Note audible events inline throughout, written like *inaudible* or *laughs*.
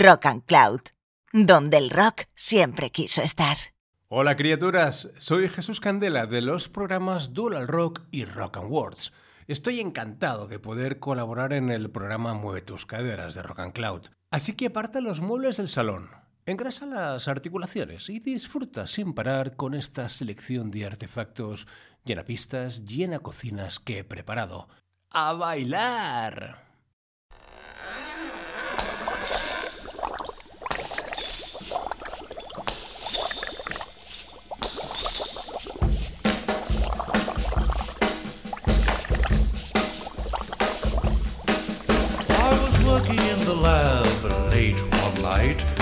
Rock and Cloud, donde el rock siempre quiso estar. Hola criaturas, soy Jesús Candela de los programas Dual Rock y Rock and Words. Estoy encantado de poder colaborar en el programa Mueve tus caderas de Rock and Cloud. Así que aparta los muebles del salón, engrasa las articulaciones y disfruta sin parar con esta selección de artefactos llena pistas, llena cocinas que he preparado. ¡A bailar!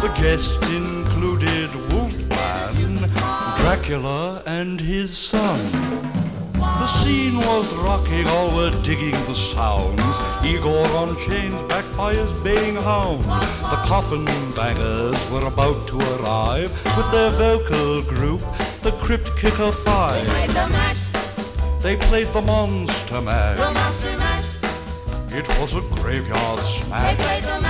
The. Guests included Wolfman, Dracula, and his son. The scene was rocking, all were digging the sounds. Igor on chains, backed by his baying hounds. The coffin bangers were about to arrive with their vocal group, the Crypt Kicker Five. Played the mash. They played the Monster The monster mash. It was a graveyard They smash.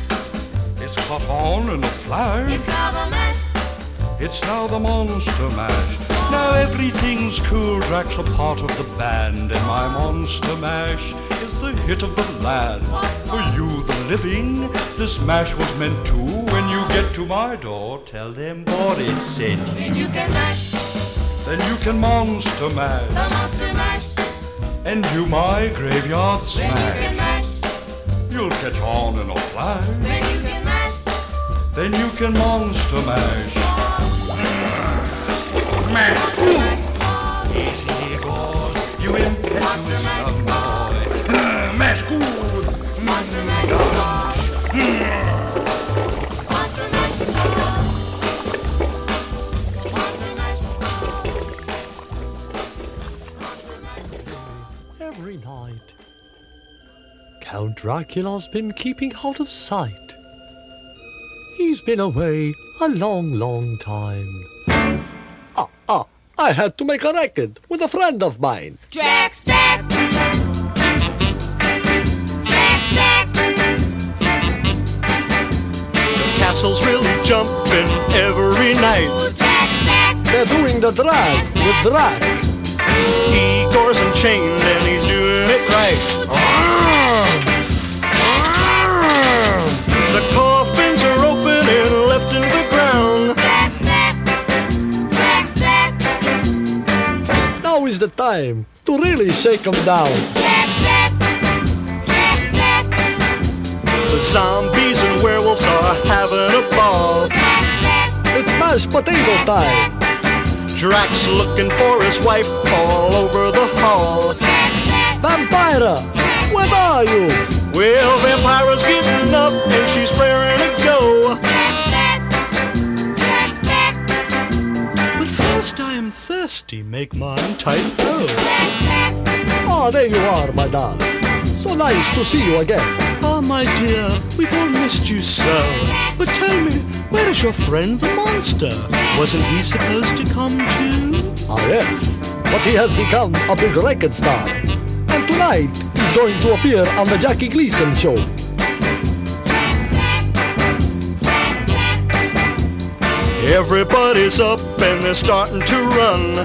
It's caught on in a flash. It's now the mash. It's now the monster mash. Now everything's cool. Drac's a part of the band, and my monster mash is the hit of the land. For you, the living, this mash was meant to. When you get to my door, tell them Boris sent you. Then you can mash. Then you can monster mash The monster mash. and do my graveyard Then you can smash. mash. You'll catch on in a flash. Then you can monster mash. Mash. Easy, God, you impetuous young boy. *laughs* Mash good. Monster mash. Every night. Count Dracula's been keeping out of sight. He's been away a long, long time. Ah, ah, I had to make a record with a friend of mine. Drax, Drax. Drax, Drax. Castle's really jumping every night. Drax, Drax. They're doing the drag with Drac. Igor's unchained and he's doing it right. The time to really shake 'em down. The zombies and werewolves are having a ball. It's mashed potato time. Drac's looking for his wife all over the hall. Vampira, where are you? Well, Vampira's getting up and she's raring to go. First I'm I'm thirsty, make mine tight go. Ah, there you are, my darling. So nice to see you again. Ah, my dear, we've all missed you so. But tell me, where is your friend the monster? Wasn't he supposed to come too? Ah, yes. But he has become a big record star. And tonight, he's going to appear on the Jackie Gleason show. Everybody's up and they're starting to run.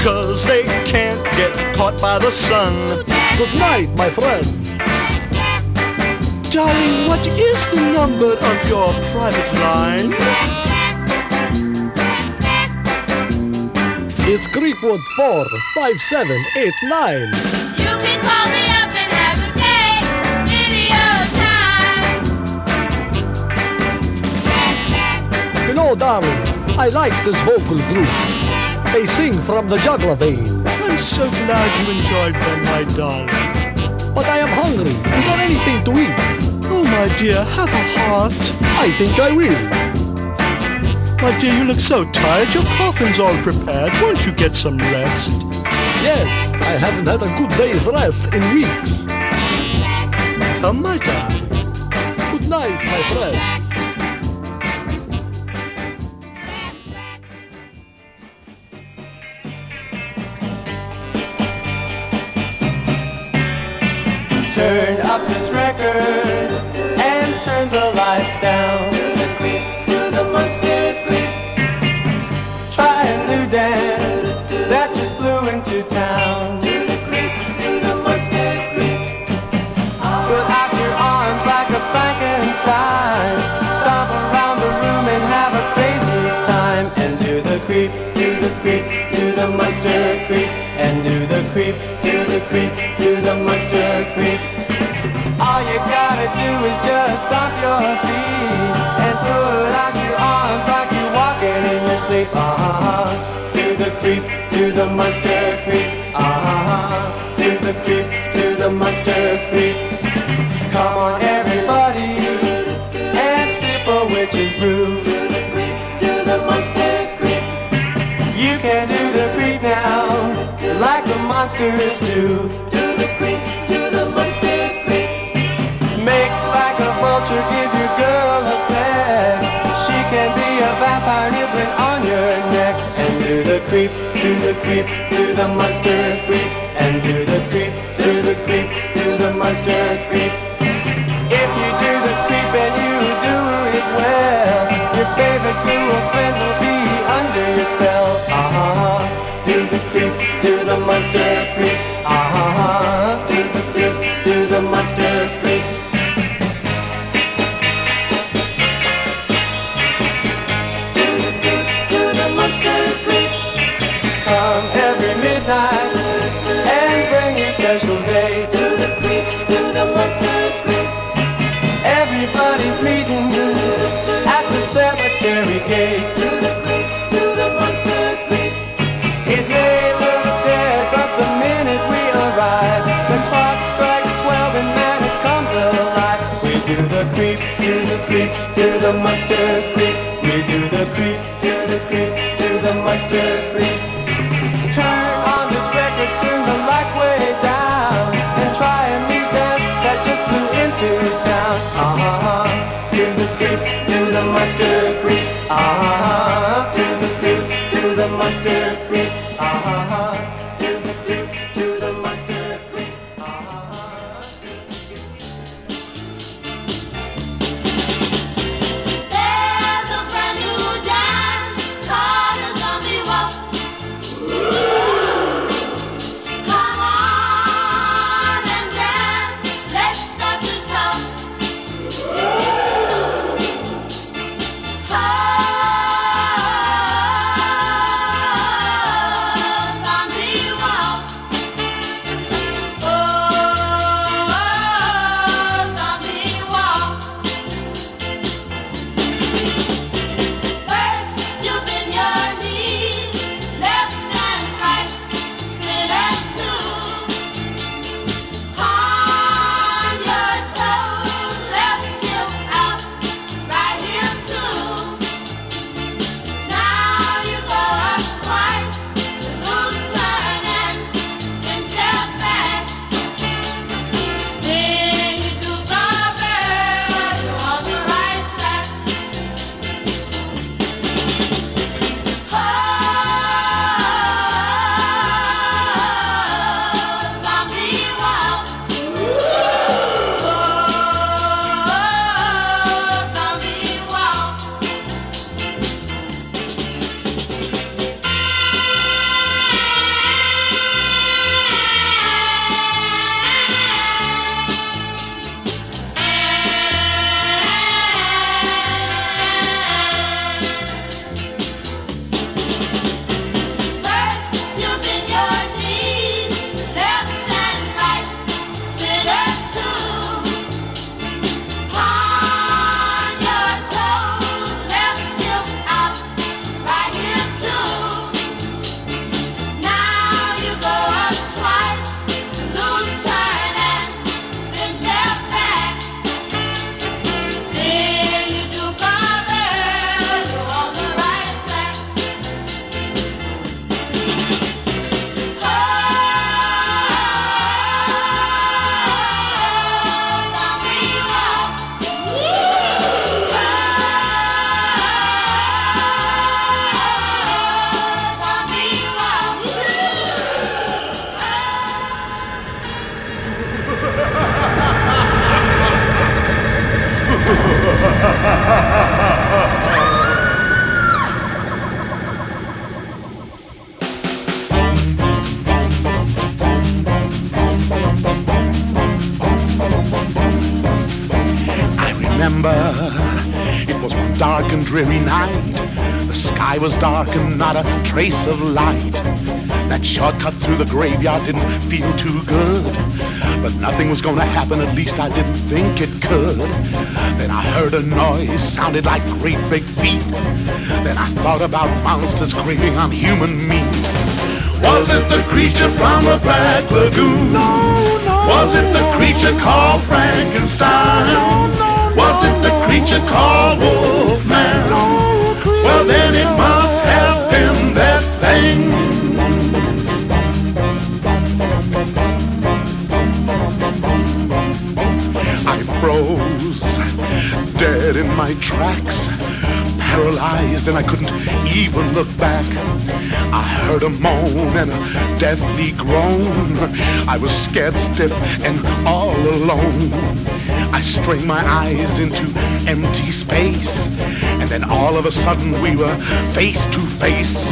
Cause they can't get caught by the sun. Good night, my friends. Darling, what is the number of your private line? It's Creekwood 45789. You can call me You know, darling, I like this vocal group. They sing from the jugular vein. I'm so glad you enjoyed them, my darling. But I am hungry. Is there anything to eat? Oh, my dear, have a heart. I think I will. My dear, you look so tired. Your coffin's all prepared. Won't you get some rest? Yes, I haven't had a good day's rest in weeks. Come, my darling. Good night, my friends. Up this record and turn the lights down. To the creep, to the monster creep. Try a new dance that just blew into town. To the creep, to the monster creep. Put out your arms like a Frankenstein. Stomp around the room and have a crazy time. And do the creep, do the creep, do the monster creep. And do the creep, do the creep, do the monster creep. In your sleep. Uh-huh. Do the creep, do the monster creep. Uh-huh. Do the creep, do the monster creep. Come on, everybody, and sip a witch's brew. Do the creep, do the monster creep. You can do the creep now, like the monsters do. Creep, do the creep, do the monster creep. Dreary night. The sky was dark and not a trace of light. That shortcut through the graveyard didn't feel too good. But nothing was gonna happen, at least I didn't think it could. Then I heard a noise, sounded like great big feet. Then I thought about monsters craving on human meat. Was it the creature from the Black Lagoon? No, no. Was it the creature called Frankenstein? No, no, Was it the creature called Wolfman? Well, then it must have been that thing. I froze, dead in my tracks, paralyzed, and I couldn't even look back. I heard a moan and a deathly groan. I was scared stiff and all alone. I strained my eyes into empty space, and then all of a sudden we were face to face.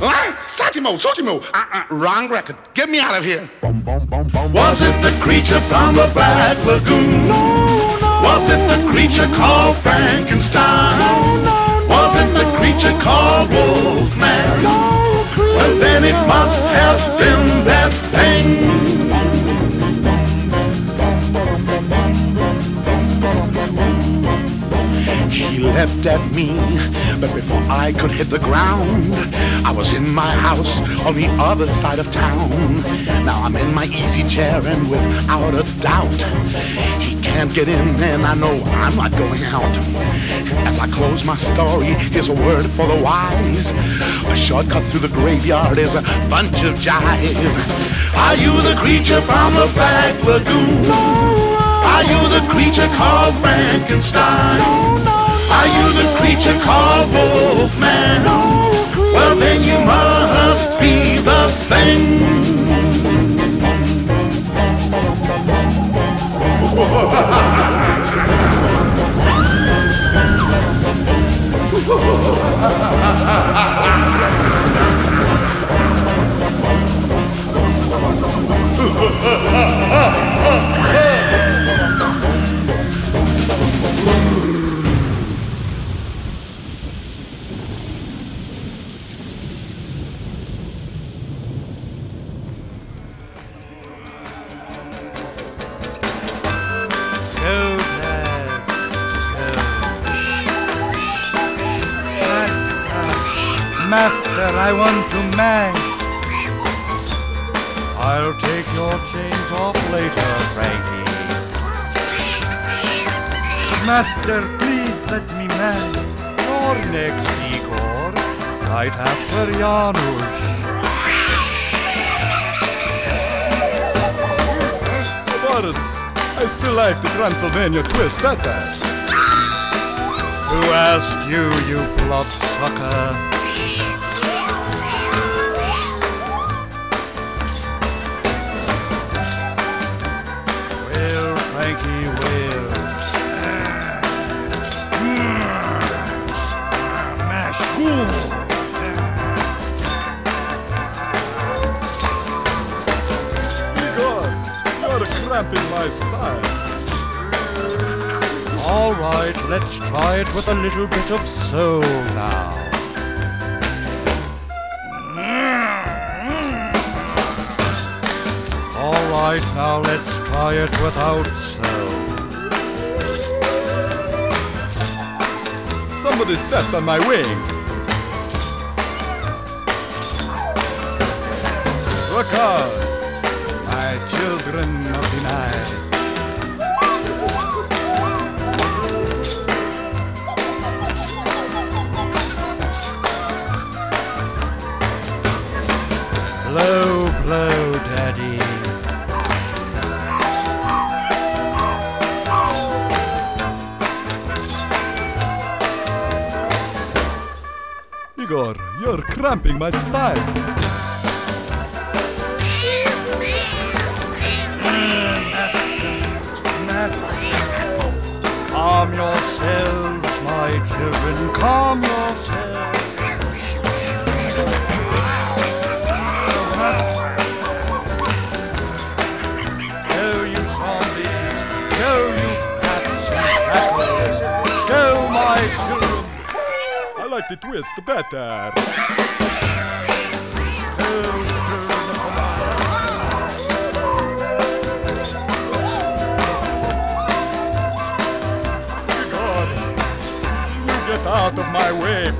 Ah! Satimo, Sotimo, uh-uh, wrong record. Get me out of here. Boom, boom, boom, boom. Was it the creature from the Black Lagoon? No, no. Was it the creature called Frankenstein? No, no, Was it the creature called Wolfman? No, well, then it must have been leapt at me, but before I could hit the ground, I was in my house on the other side of town. Now I'm in my easy chair, and without a doubt, he can't get in, and I know I'm not going out. As I close my story, here's a word for the wise. A shortcut through the graveyard is a bunch of jive. Are you the creature from the Black Lagoon? Are you the creature called Frankenstein? Are you the creature called Wolfman? Well, then you must be the thing. Go, *laughs* I want to mash. I'll take your chains off later, Frankie. Master, please let me mash. You're next, Igor. Right after Janusz. Boris, I still like the Transylvania twist better. Who asked you, you bloodsucker? Well, Frankie, well. Mash cool. Igor, you're cramping my style. All right, let's try it with a little bit of soul now. All right, now let's try it without Somebody stepped on my wing. Look out, my children of the night. Igor, you're cramping my style. Calm yourselves, my children, calm like the twist better. Oh, you get out of my way,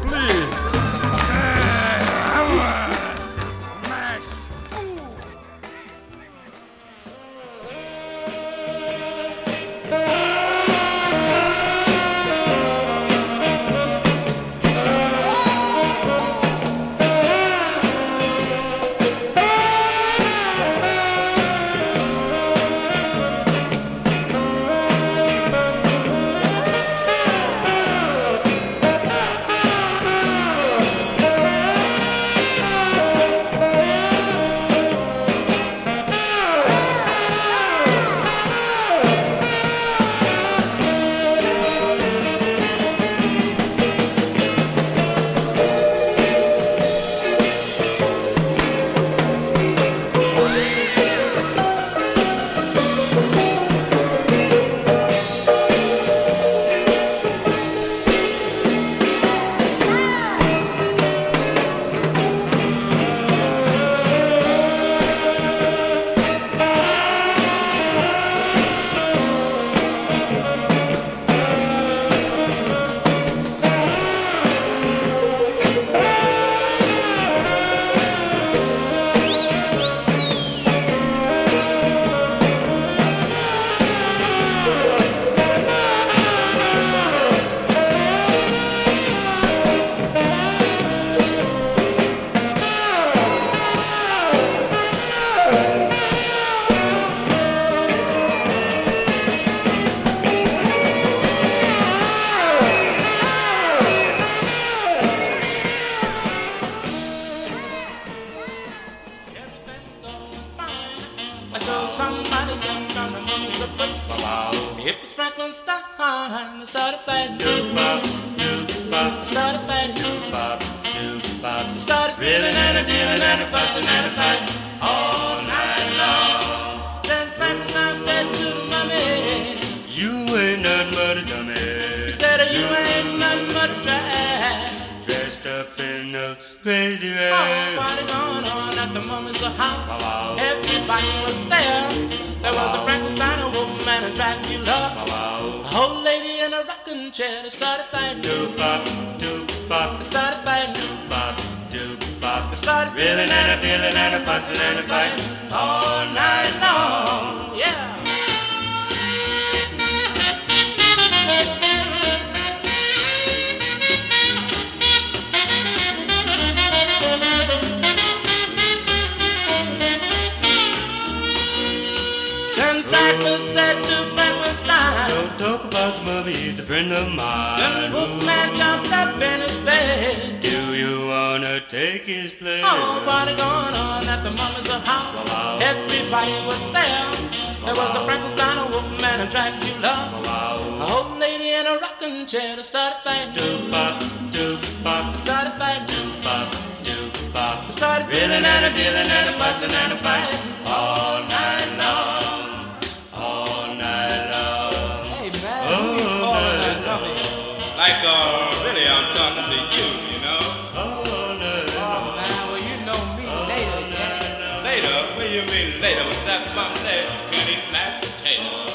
bop, They started fighting. bop, doop bop. They started Reeling and a dealing and a fussing and a fighting. all night long. Talk about the mummy, he's a friend of mine. Then Wolfman jumped up in his bed. Do you wanna take his place? Oh, party going on at the mama's house. Everybody was there. There was the Frankenstein, a Wolfman, and Dracula. A old lady in a rocking chair that started fighting. Doop bop, doop bop, They started fighting. doop bop, doop bop. Started Reeling and a dealing and a fussing and a fighting. All night uh, really, I'm talking to you, you know? All night Oh, man, well, you know me later, yeah. Later? What do you mean later? With that mom there, can't eat mashed potatoes.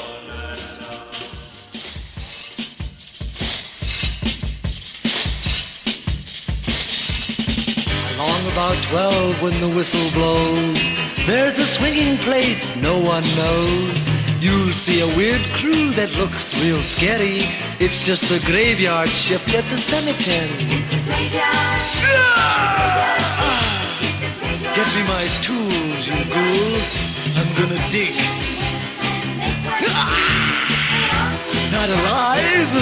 Along about twelve when the whistle blows, there's a swinging place no one knows. You'll see a weird crew that looks real scary. It's just the graveyard shift at the cemetery. Get me my tools, you ghoul. I'm gonna dig. Not alive.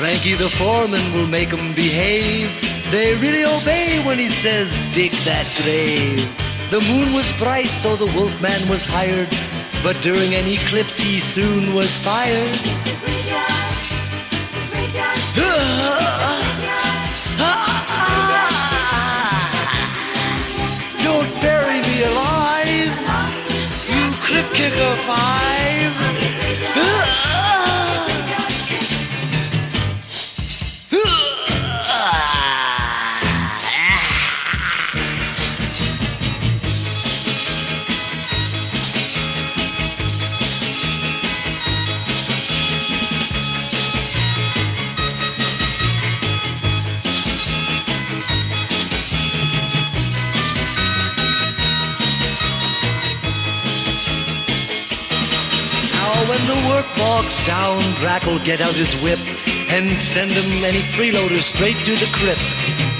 Frankie the foreman will make 'em behave. They really obey when he says, dig that grave. The moon was bright, so the wolfman was hired. But during an eclipse, he soon was fired. Don't bury me alive, you clip kicker. Down, Drac will get out his whip and send them any freeloaders straight to the crypt.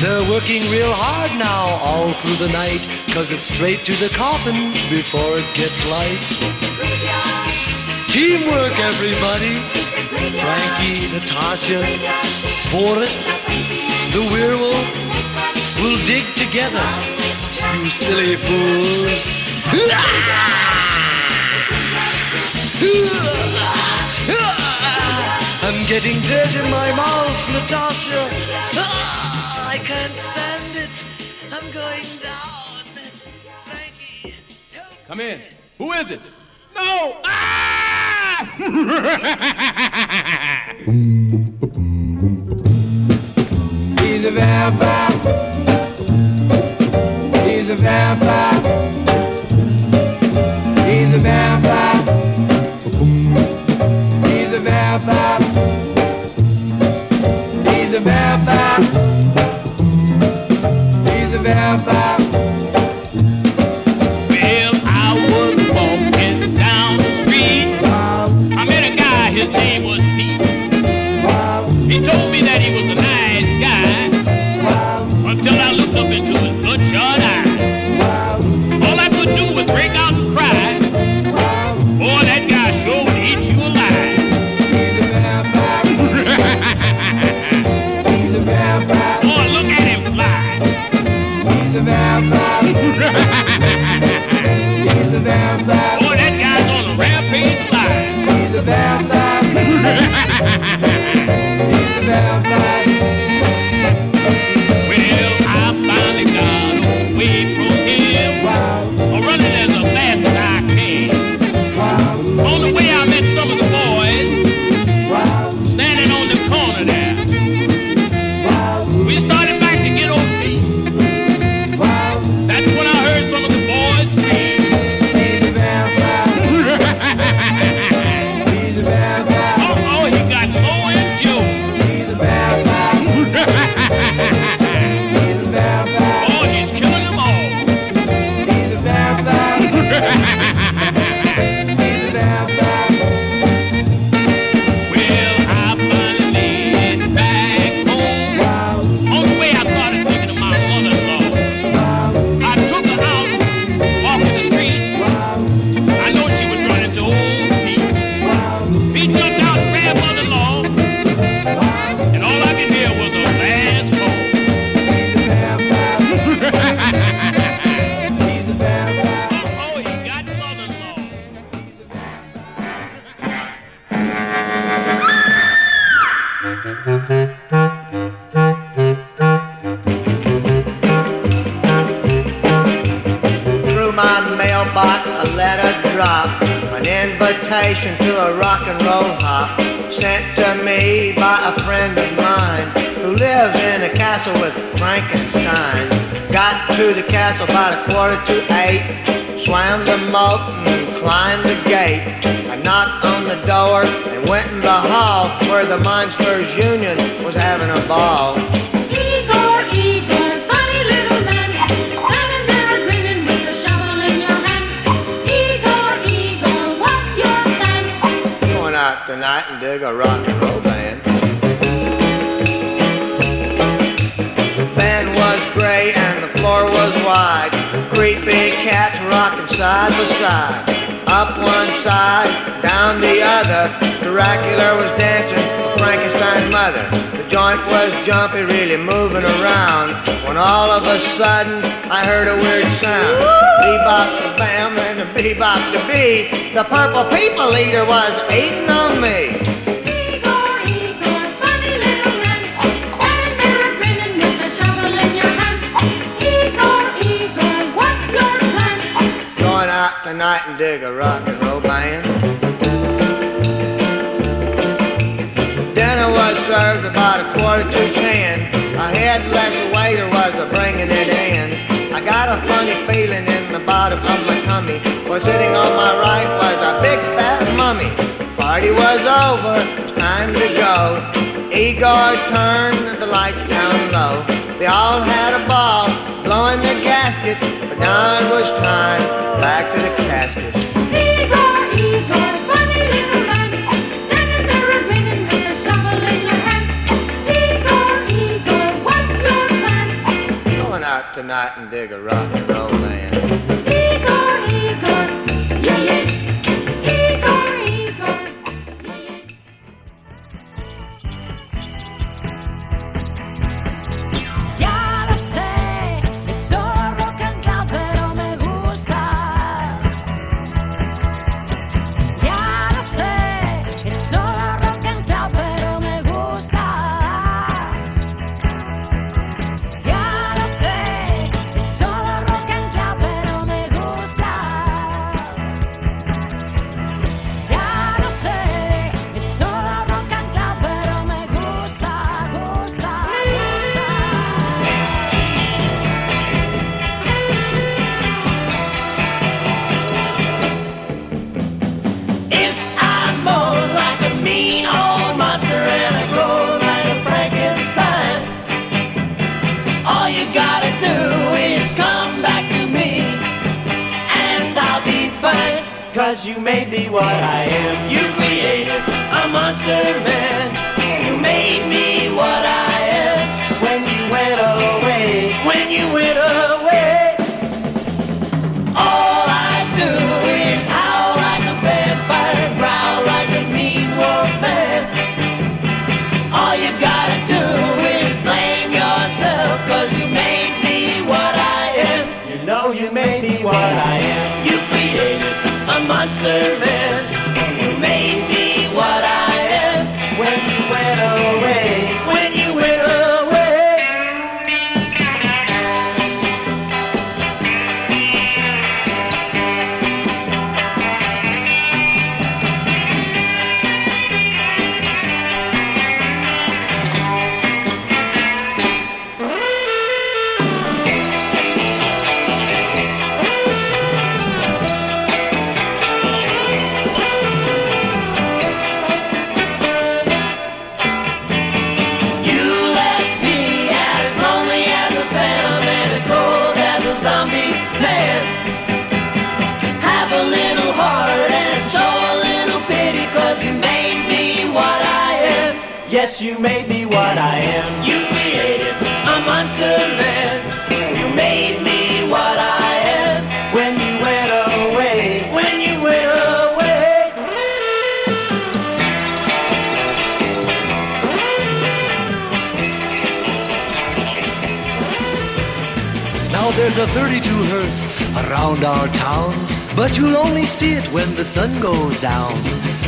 They're working real hard now, all through the night, cause it's straight to the coffin before it gets light. Teamwork, everybody. Frankie, Natasha, Boris, the werewolf we'll dig together. You silly fools. *laughs* I'm getting dirt in my mouth, Natasha. Ah, I can't stand it. I'm going down. Frankie, Come in. Who is it? No! Ah! He's a vampire. He's a vampire. He's a vampire. He's a vampire. He's and dig a rock and roll band. The Band was gray and the floor was wide. Creepy cats rocking side by side. Up one side, down the other. Dracula was dancing Frankenstein's mother. The joint was jumpy, really moving around. When all of a sudden I heard a weird sound. Bebop bam the bebop the bee. The purple people eater was eating on me. Igor, Igor, funny little man, standing there grinning with a shovel in your hand. Igor, Igor, what's your plan? Going out tonight and dig a rock and roll band. Dinner was served about a quarter to ten. A headless waiter was a bringing in. Got a funny feeling in the bottom of my tummy. For sitting on my right was a big fat mummy. Party was over, time to go. Igor turned the lights down low. They all had a ball, blowing the gaskets. But now it was time back to the caskets. Night and dig a rock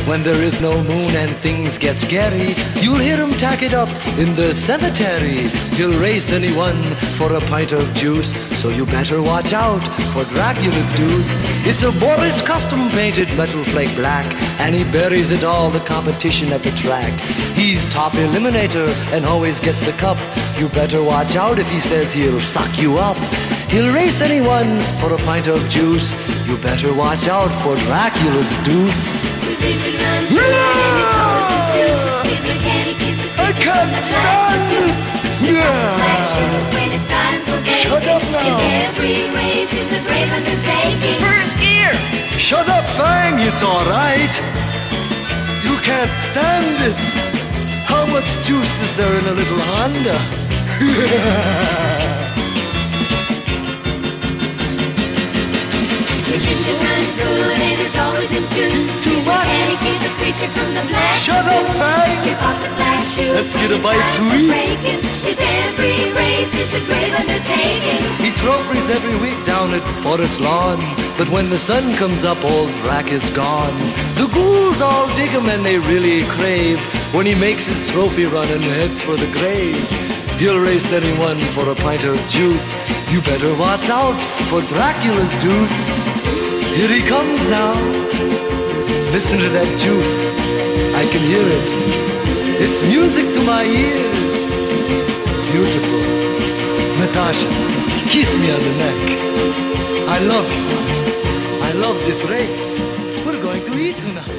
When there is no moon and things get scary, you'll hear 'em tack it up in the cemetery. He'll race anyone for a pint of juice, so you better watch out for Dracula's deuce. It's a Barris custom painted metal flake black, and he buries it all the competition at the track. He's top eliminator and always gets the cup. You better watch out if he says he'll suck you up. He'll race anyone for a pint of juice. You better watch out for Dracula's deuce. I can't stand. Yeah. Shut up now. First gear. Shut up, Fang. It's all right. You can't stand it. How much juice is there in a little Honda? *laughs* Too much. Shut up, Fang. Let's get a bite to eat. His every race is a grave undertaking. He trophies every week down at Forest Lawn. But when the sun comes up, old Drac is gone. The ghouls all dig him and they really crave when he makes his trophy run and heads for the grave. He'll race anyone for a pint of juice. You better watch out for Dracula's deuce. Here he comes now. Listen to that juice. I can hear it. It's music to my ears. Beautiful. Natasha, kiss me on the neck. I love you. I love this race. We're going to eat tonight.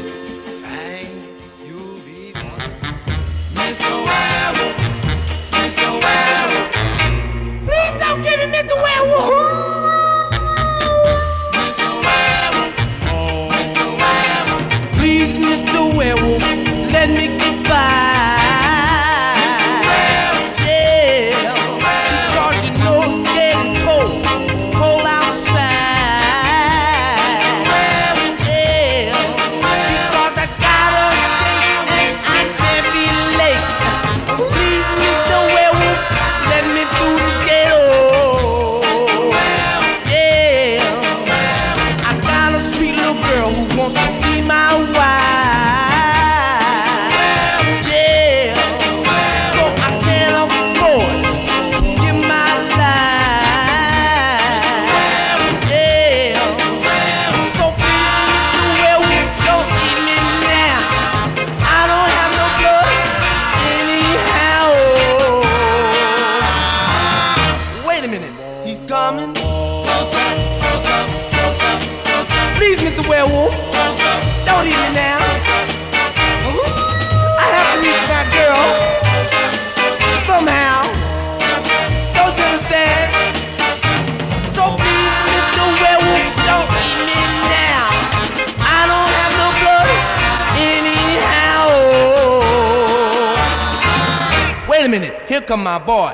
My boy.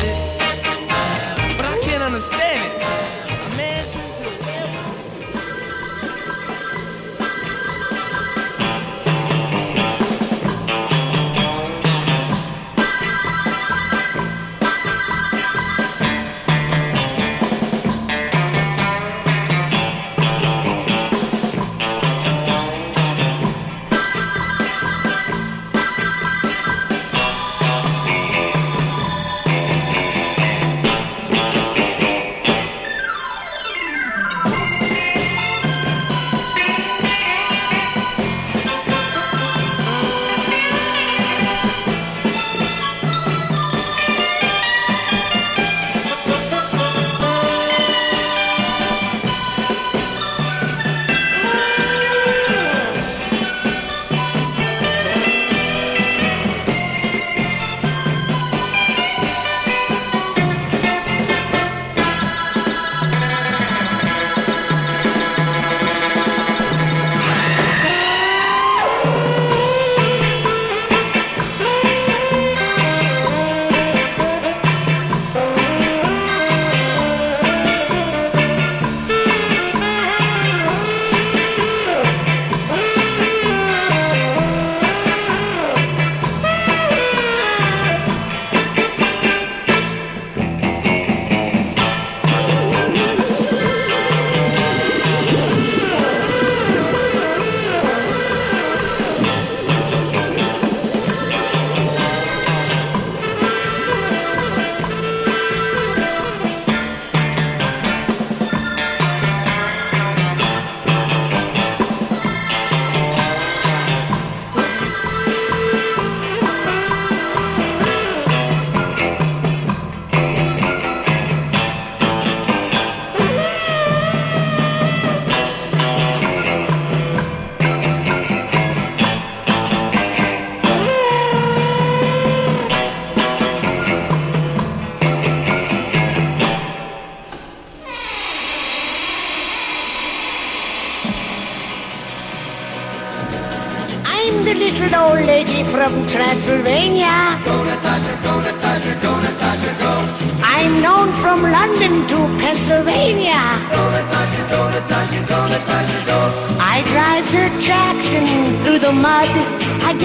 They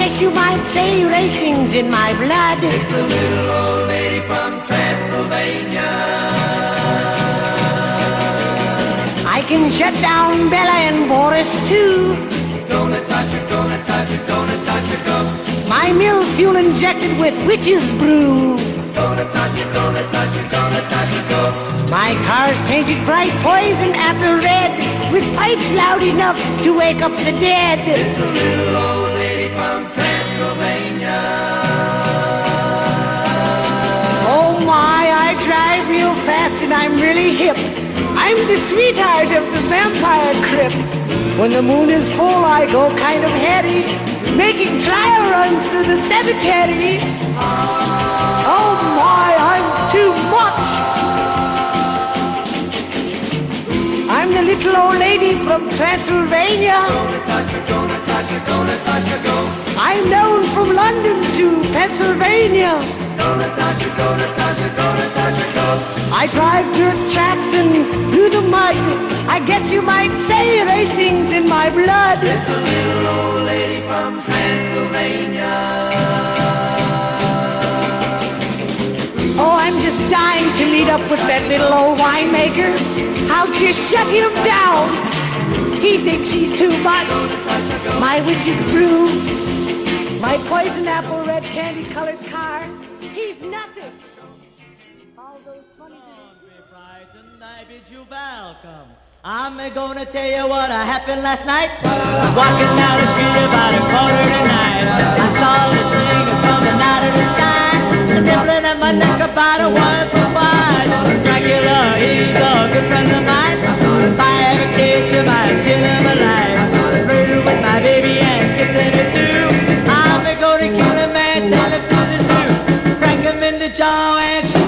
Guess you might say racing's in my blood. It's the little old lady from Transylvania. I can shut down Bela and Boris too. My mill's fuel injected with witch's brew. My car's painted bright poison apple red with pipes loud enough to wake up the dead. It's a little old from Transylvania. Oh my, I drive real fast and I'm really hip. I'm the sweetheart of the vampire crypt. When the moon is full, I go kind of heady, making trial runs through the cemetery. Oh my, I'm too much. I'm the little old lady from Transylvania. I'm known from London to Pennsylvania. I drive dirt tracks and through the mud. I guess you might say racing's in my blood. It's a little old lady from Transylvania. Oh, I'm just dying to meet up with that little old winemaker. I'll just shut him down. He thinks he's too much. My witch's brew, my poison apple red candy colored car. He's nothing. All those funny I bid you welcome. I'm gonna tell you what happened last night. Walking down the street about a quarter to nine. I saw the thing coming out of the sky. Nibbling at my neck about a once or twice. Dracula, he's a good friend of mine. If I ever catch him, I skin him alive. Murder with my baby and kissing her too. I'm gonna kill a man, sell him to the zoo. Crank him in the jaw and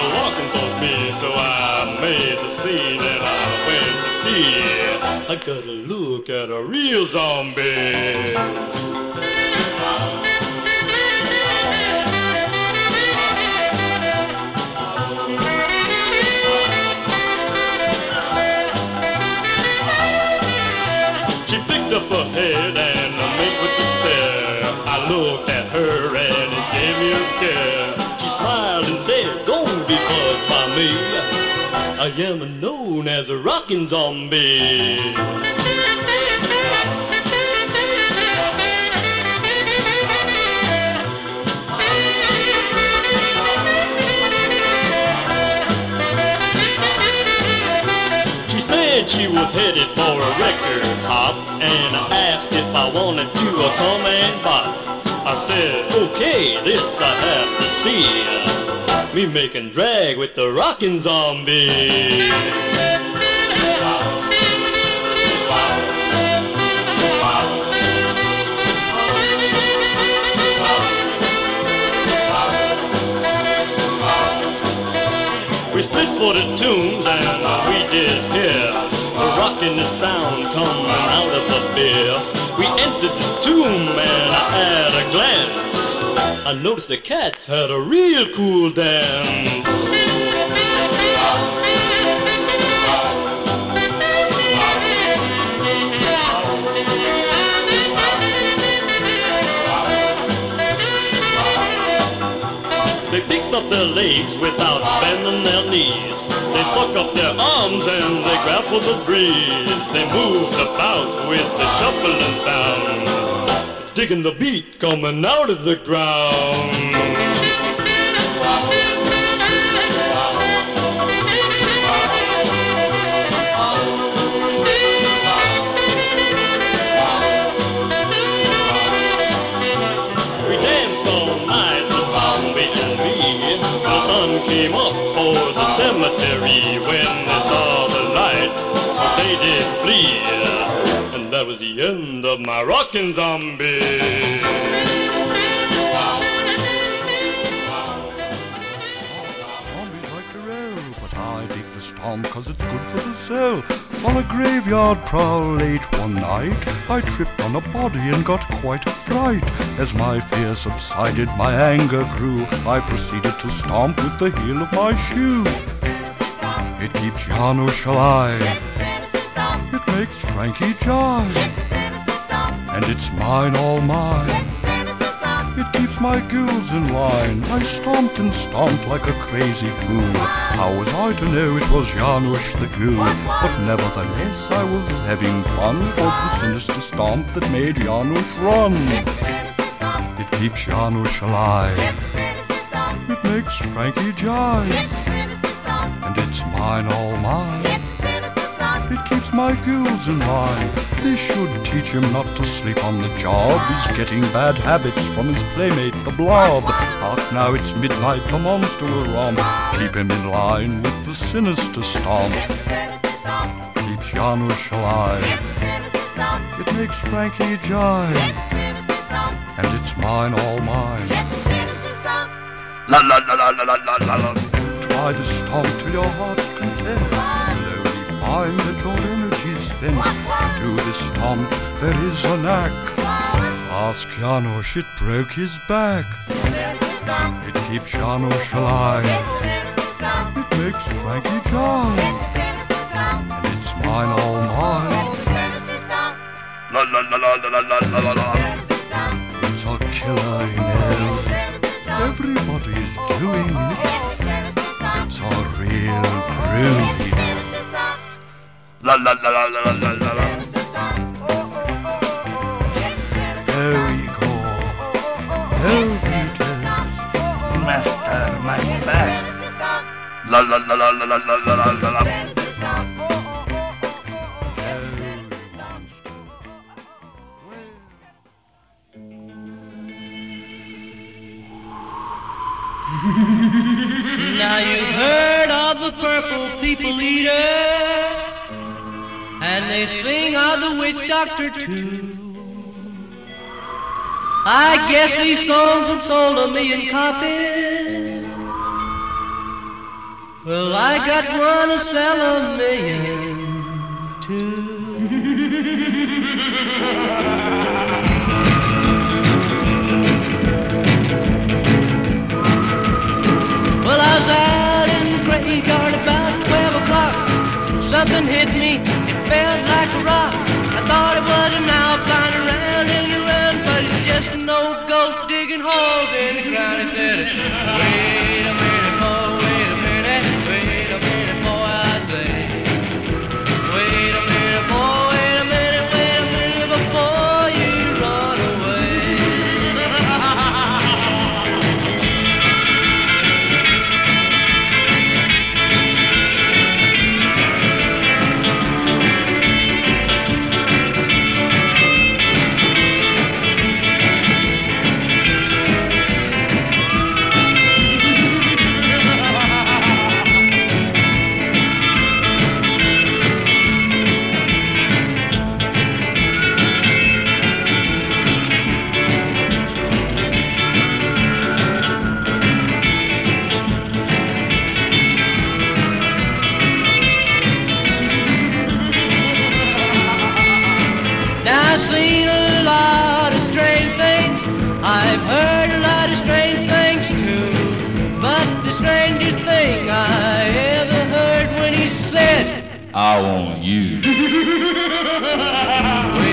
a walking towards me. So I made the scene and I went to see. I got a look at a real zombie. Me. I am known as a rockin' zombie. She said she was headed for a record hop and I asked if I wanted to come and bop. I said, okay, this I have to see. Me making drag with the rockin' zombie. We split for the tunes and we did hear The rockin' the sound coming out of the beer. We entered the tomb and at a glance I noticed the cats had a real cool dance. They picked up their legs without bending their knees. They stuck up their arms and they grabbed for the breeze. They moved about with the shuffling sound, digging the beat coming out of the ground. The end of my rockin' zombie. Zombies like to roll, but I dig the storm cause it's good for the soul. On a graveyard prowl late one night, I tripped on a body and got quite a fright. As my fear subsided, my anger grew. I proceeded to stomp with the heel of my shoe. It keeps Jano Shalai. It makes Frankie jive. It's Sinister Stomp. And it's mine, all mine. It's Sinister Stomp. It keeps my gills in line. I stomped and stomped like a crazy fool. How was I to know it was Janusz the Ghoul? But nevertheless, I was having fun. It was the sinister stomp that made Janusz run. It keeps Janusz alive. It makes Frankie jive. It's Sinister Stomp. And it's mine, all mine. It keeps my gills in line. They should teach him not to sleep on the job. He's getting bad habits from his playmate, the blob. Hark now, it's midnight, the monster will romp. Keep him in line with the sinister stomp. Keeps Janusz alive. It makes Frankie jive. And it's mine, all mine. La la la la la la la la. Try to stomp till your heart's content. Slowly find that your energy's To this stomp there is a knack. Ask Janusz, it broke his back. It keeps Janusz alive. It makes Frankie jive. And it's mine, all mine. La la la la la la la la la. It's a killer, you know. Everybody's doing it. It's a real groovy. La la la la la la la la. There we go. Master, my la. Now you've heard of the purple people eater, and they sing of the witch doctor too. I guess these songs have sold a million copies. Well, I got one to sell a million too. Well, I was out in the graveyard about 12 o'clock. Something hit me, I thought it was an owl flying around and around, but it's just an old ghost digging holes in the ground. It said, I want you. *laughs*